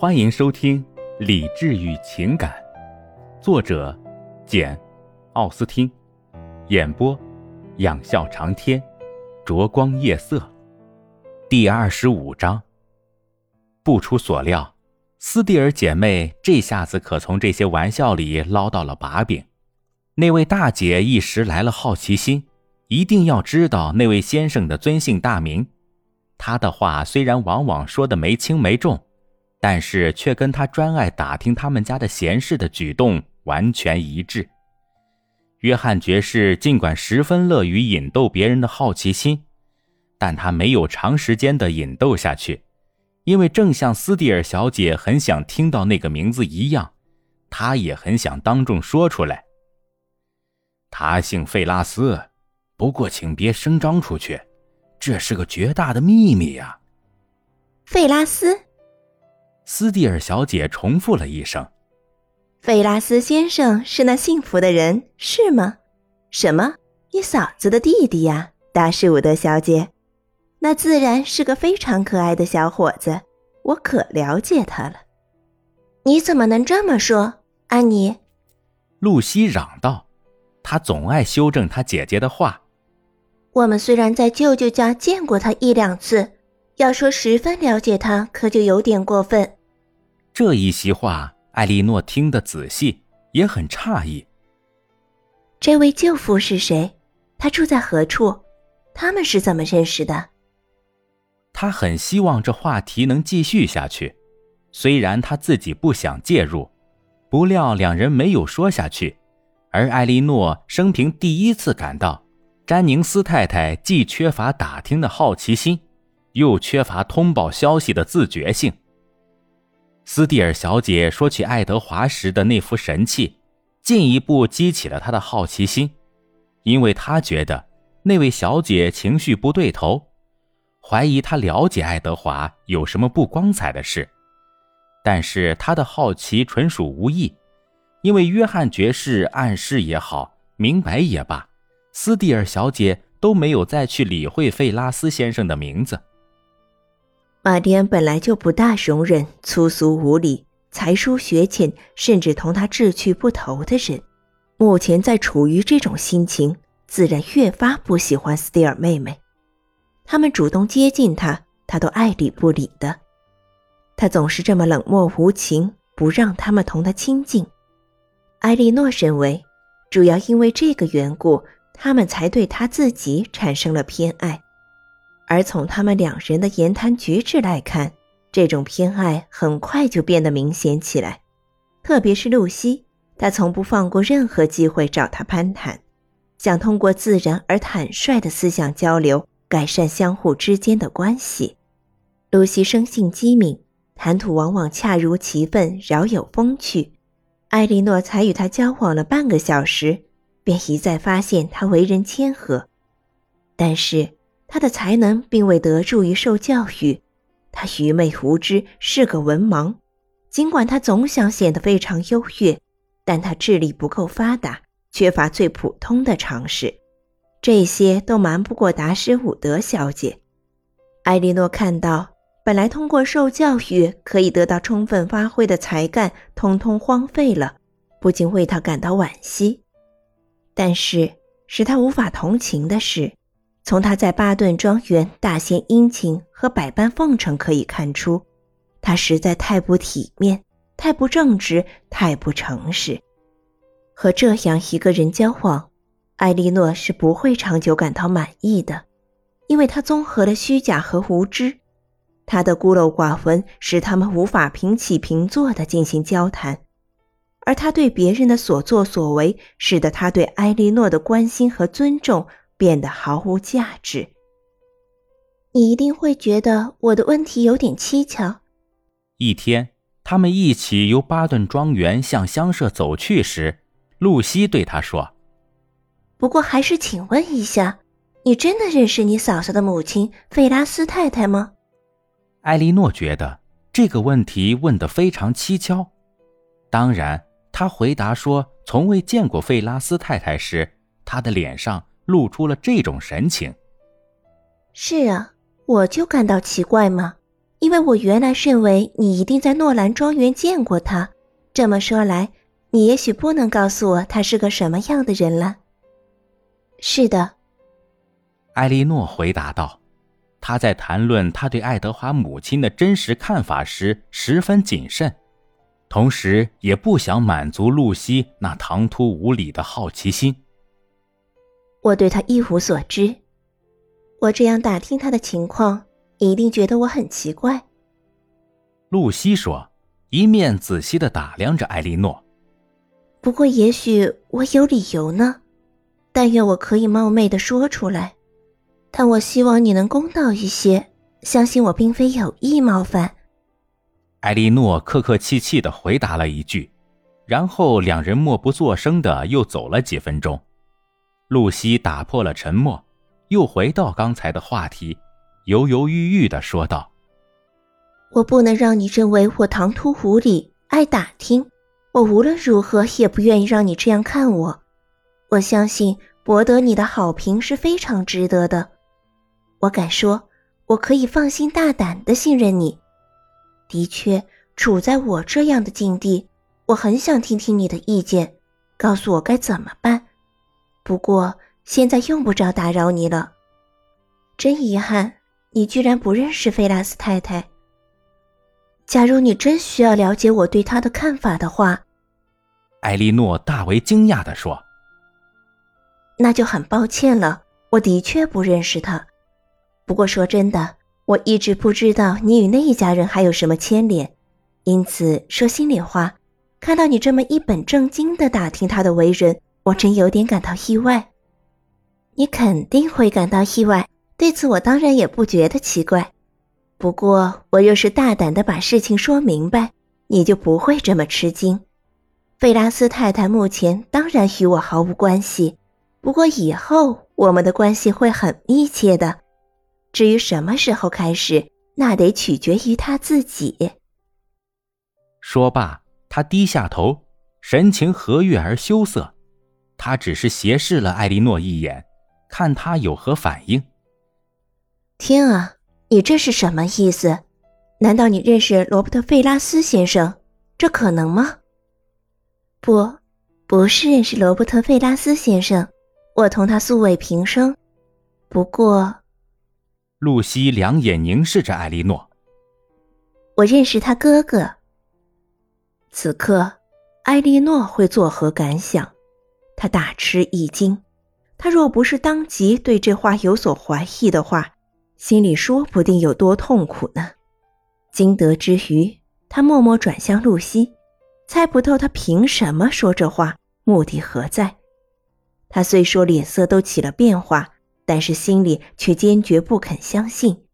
欢迎收听《理智与情感》，作者简·奥斯汀，演播仰笑长天，灼光夜色。第二十五章。不出所料，斯蒂尔姐妹这下子可从这些玩笑里捞到了把柄。那位大姐一时来了好奇心，一定要知道那位先生的尊姓大名。他的话虽然往往说的没轻没重。但是却跟他专爱打听他们家的闲事的举动完全一致。约翰爵士尽管十分乐于引逗别人的好奇心，但他没有长时间的引逗下去，因为正像斯蒂尔小姐很想听到那个名字一样，他也很想当众说出来。他姓费拉斯，不过请别声张出去，这是个绝大的秘密呀。费拉斯。斯蒂尔小姐重复了一声：“费拉斯先生是那幸福的人，是吗？什么？你嫂子的弟弟呀，达什伍德小姐？那自然是个非常可爱的小伙子，我可了解他了。你怎么能这么说，安妮？”露西嚷道：“她总爱修正她姐姐的话。我们虽然在舅舅家见过他一两次，要说十分了解他，可就有点过分。”这一席话，艾莉诺听得仔细，也很诧异。这位舅父是谁？他住在何处？他们是怎么认识的？他很希望这话题能继续下去，虽然他自己不想介入，不料两人没有说下去，而艾莉诺生平第一次感到，詹宁斯太太既缺乏打听的好奇心，又缺乏通报消息的自觉性。斯蒂尔小姐说起爱德华时的那副神气，进一步激起了她的好奇心，因为她觉得那位小姐情绪不对头，怀疑她了解爱德华有什么不光彩的事。但是她的好奇纯属无意，因为约翰爵士暗示也好，明白也罢，斯蒂尔小姐都没有再去理会费拉斯先生的名字。玛蒂安本来就不大容忍粗俗无礼、才疏学浅，甚至同他志趣不投的人。目前在处于这种心情，自然越发不喜欢斯蒂尔妹妹。他们主动接近他，他都爱理不理的。他总是这么冷漠无情，不让他们同他亲近。埃莉诺认为，主要因为这个缘故，他们才对他自己产生了偏爱。而从他们两人的言谈举止来看，这种偏爱很快就变得明显起来。特别是露西，她从不放过任何机会找他攀谈，想通过自然而坦率的思想交流改善相互之间的关系。露西生性机敏，谈吐往往恰如其分，饶有风趣。艾莉诺才与他交往了半个小时，便一再发现他为人谦和，但是。他的才能并未得助于受教育，他愚昧无知，是个文盲。尽管他总想显得非常优越，但他智力不够发达，缺乏最普通的常识。这些都瞒不过达什伍德小姐。艾莉诺看到本来通过受教育可以得到充分发挥的才干，通通荒废了，不禁为他感到惋惜。但是使他无法同情的是。从他在巴顿庄园大献殷勤和百般奉承可以看出，他实在太不体面、太不正直、太不诚实。和这样一个人交往，艾莉诺是不会长久感到满意的，因为他综合了虚假和无知。他的孤陋寡闻使他们无法平起平坐地进行交谈，而他对别人的所作所为，使得他对艾莉诺的关心和尊重。变得毫无价值。你一定会觉得我的问题有点蹊跷。一天，他们一起由巴顿庄园向乡舍走去时，露西对他说：“不过，还是请问一下，你真的认识你嫂嫂的母亲费拉斯太太吗？”艾莉诺觉得这个问题问得非常蹊跷。当然，他回答说从未见过费拉斯太太时，他的脸上。露出了这种神情。是啊，我就感到奇怪嘛。因为我原来认为你一定在诺兰庄园见过他。这么说来，你也许不能告诉我他是个什么样的人了。是的，艾莉诺回答道。他在谈论他对爱德华母亲的真实看法时十分谨慎，同时也不想满足露西那唐突无礼的好奇心。我对他一无所知，我这样打听他的情况。你一定觉得我很奇怪，露西说，一面仔细的打量着艾莉诺。不过，也许我有理由呢，但愿我可以冒昧的说出来。但我希望你能公道一些，相信我并非有意冒犯。艾莉诺客客气气的回答了一句，然后两人默不作声的又走了几分钟。露西打破了沉默，又回到刚才的话题。犹犹豫豫的说道：“我不能让你认为我唐突无礼、爱打听。我无论如何也不愿意让你这样看我。我相信博得你的好评是非常值得的。我敢说，我可以放心大胆的信任你。的确，处在我这样的境地，我很想听听你的意见，告诉我该怎么办。不过现在用不着打扰你了。真遗憾。”你居然不认识菲拉斯太太。假如你真需要了解我对他的看法的话，艾莉诺大为惊讶地说：“那就很抱歉了，我的确不认识他。不过说真的，我一直不知道你与那一家人还有什么牵连，因此说心里话，看到你这么一本正经的打听他的为人，我真有点感到意外。你肯定会感到意外。”对此，我当然也不觉得奇怪。不过，我若是大胆的把事情说明白，你就不会这么吃惊。费拉斯太太目前当然与我毫无关系，不过以后我们的关系会很密切的。至于什么时候开始，那得取决于他自己。说罢，他低下头，神情和悦而羞涩。他只是斜视了艾莉诺一眼，看他有何反应。天啊，你这是什么意思？难道你认识罗伯特·费拉斯先生？这可能吗？不，不是认识罗伯特·费拉斯先生，我同他素未平生。不过，露西两眼凝视着艾莉诺。我认识他哥哥。此刻，艾莉诺会作何感想？他大吃一惊。他若不是当即对这话有所怀疑的话，心里说不定有多痛苦呢。惊得之余，他默默转向露西，猜不透他凭什么说这话，目的何在。他虽说脸色都起了变化，但是心里却坚决不肯相信，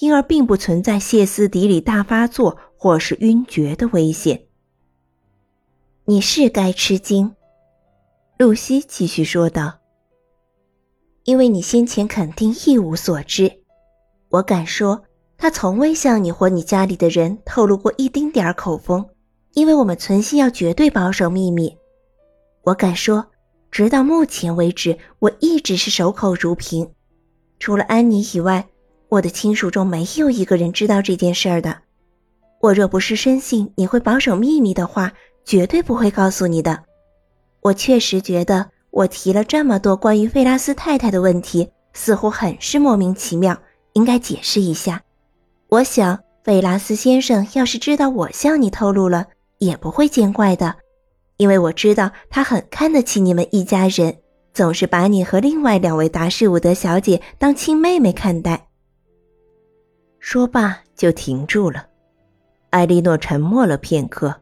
因而并不存在歇斯底里大发作或是晕厥的危险。你是该吃惊，露西继续说道，因为你先前肯定一无所知。我敢说，他从未向你或你家里的人透露过一丁点儿口风，因为我们存心要绝对保守秘密。我敢说，直到目前为止，我一直是守口如瓶。除了安妮以外，我的亲属中没有一个人知道这件事儿的。我若不是深信你会保守秘密的话，绝对不会告诉你的。我确实觉得，我提了这么多关于费拉斯太太的问题，似乎很是莫名其妙。应该解释一下，我想费拉斯先生要是知道我向你透露了，也不会见怪的，因为我知道他很看得起你们一家人，总是把你和另外两位达士伍德小姐当亲妹妹看待。说罢就停住了，艾莉诺沉默了片刻，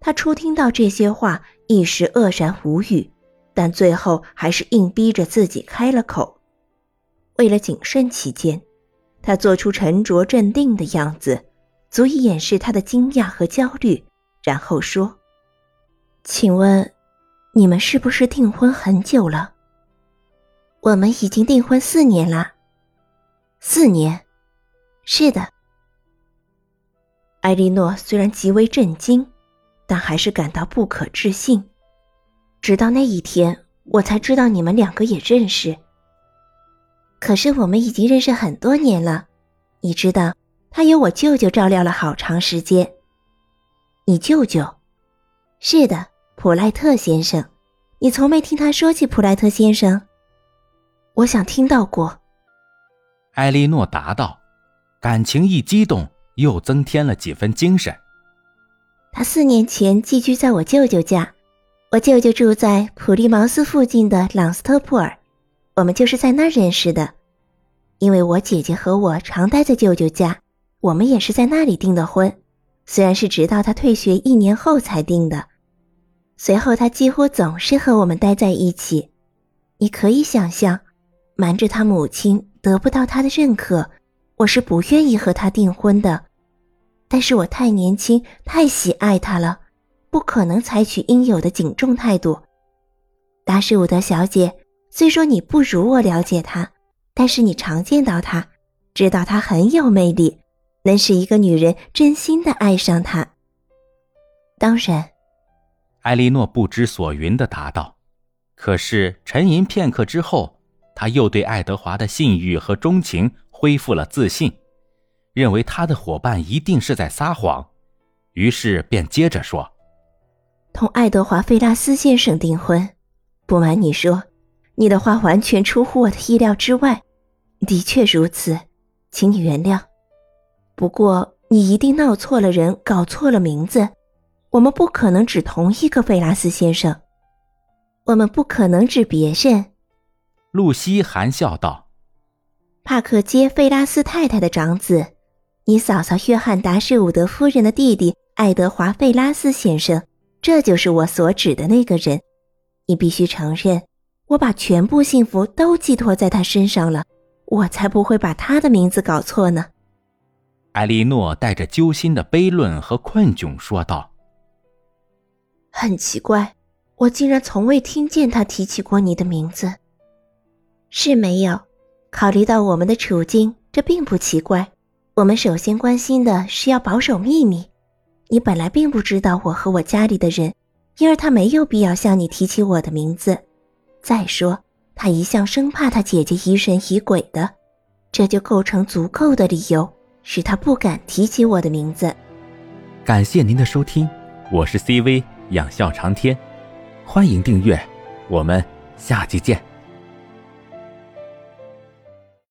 她初听到这些话，一时愕然无语，但最后还是硬逼着自己开了口，为了谨慎起见。他做出沉着镇定的样子，足以掩饰他的惊讶和焦虑，然后说：“请问，你们是不是订婚很久了？我们已经订婚四年了。四年，是的。”艾莉诺虽然极为震惊，但还是感到不可置信。直到那一天，我才知道你们两个也认识。可是我们已经认识很多年了，你知道，他有我舅舅照料了好长时间。你舅舅？是的，普莱特先生。你从没听他说起普莱特先生？我想听到过。艾莉诺答道，感情一激动，又增添了几分精神。他四年前寄居在我舅舅家，我舅舅住在普利茅斯附近的朗斯特普尔，我们就是在那儿认识的。因为我姐姐和我常待在舅舅家，我们也是在那里订的婚，虽然是直到他退学一年后才订的。随后他几乎总是和我们待在一起，你可以想象，瞒着他母亲得不到他的认可，我是不愿意和他订婚的。但是我太年轻，太喜爱他了，不可能采取应有的警重态度。达什伍德小姐，虽说你不如我了解他。但是你常见到她，知道她很有魅力，能使一个女人真心的爱上她。当然，艾莉诺不知所云的答道。可是沉吟片刻之后，他又对爱德华的信誉和钟情恢复了自信，认为他的伙伴一定是在撒谎，于是便接着说：“同爱德华·费拉斯先生订婚，不瞒你说，你的话完全出乎我的意料之外。”的确如此，请你原谅。不过你一定闹错了人，搞错了名字。我们不可能指同一个费拉斯先生，我们不可能指别人。露西含笑道：“帕克街费拉斯太太的长子，你嫂嫂约翰达士伍德夫人的弟弟爱德华费拉斯先生，这就是我所指的那个人。你必须承认，我把全部幸福都寄托在他身上了。”我才不会把他的名字搞错呢。艾莉诺带着揪心的悲论和困窘说道：“很奇怪，我竟然从未听见他提起过你的名字。是没有，考虑到我们的处境，这并不奇怪。我们首先关心的是要保守秘密。你本来并不知道我和我家里的人，因而他没有必要向你提起我的名字。再说。”他一向生怕他姐姐疑神疑鬼的，这就构成足够的理由，使他不敢提起我的名字。感谢您的收听，我是 CV 养笑长天，欢迎订阅，我们下期见。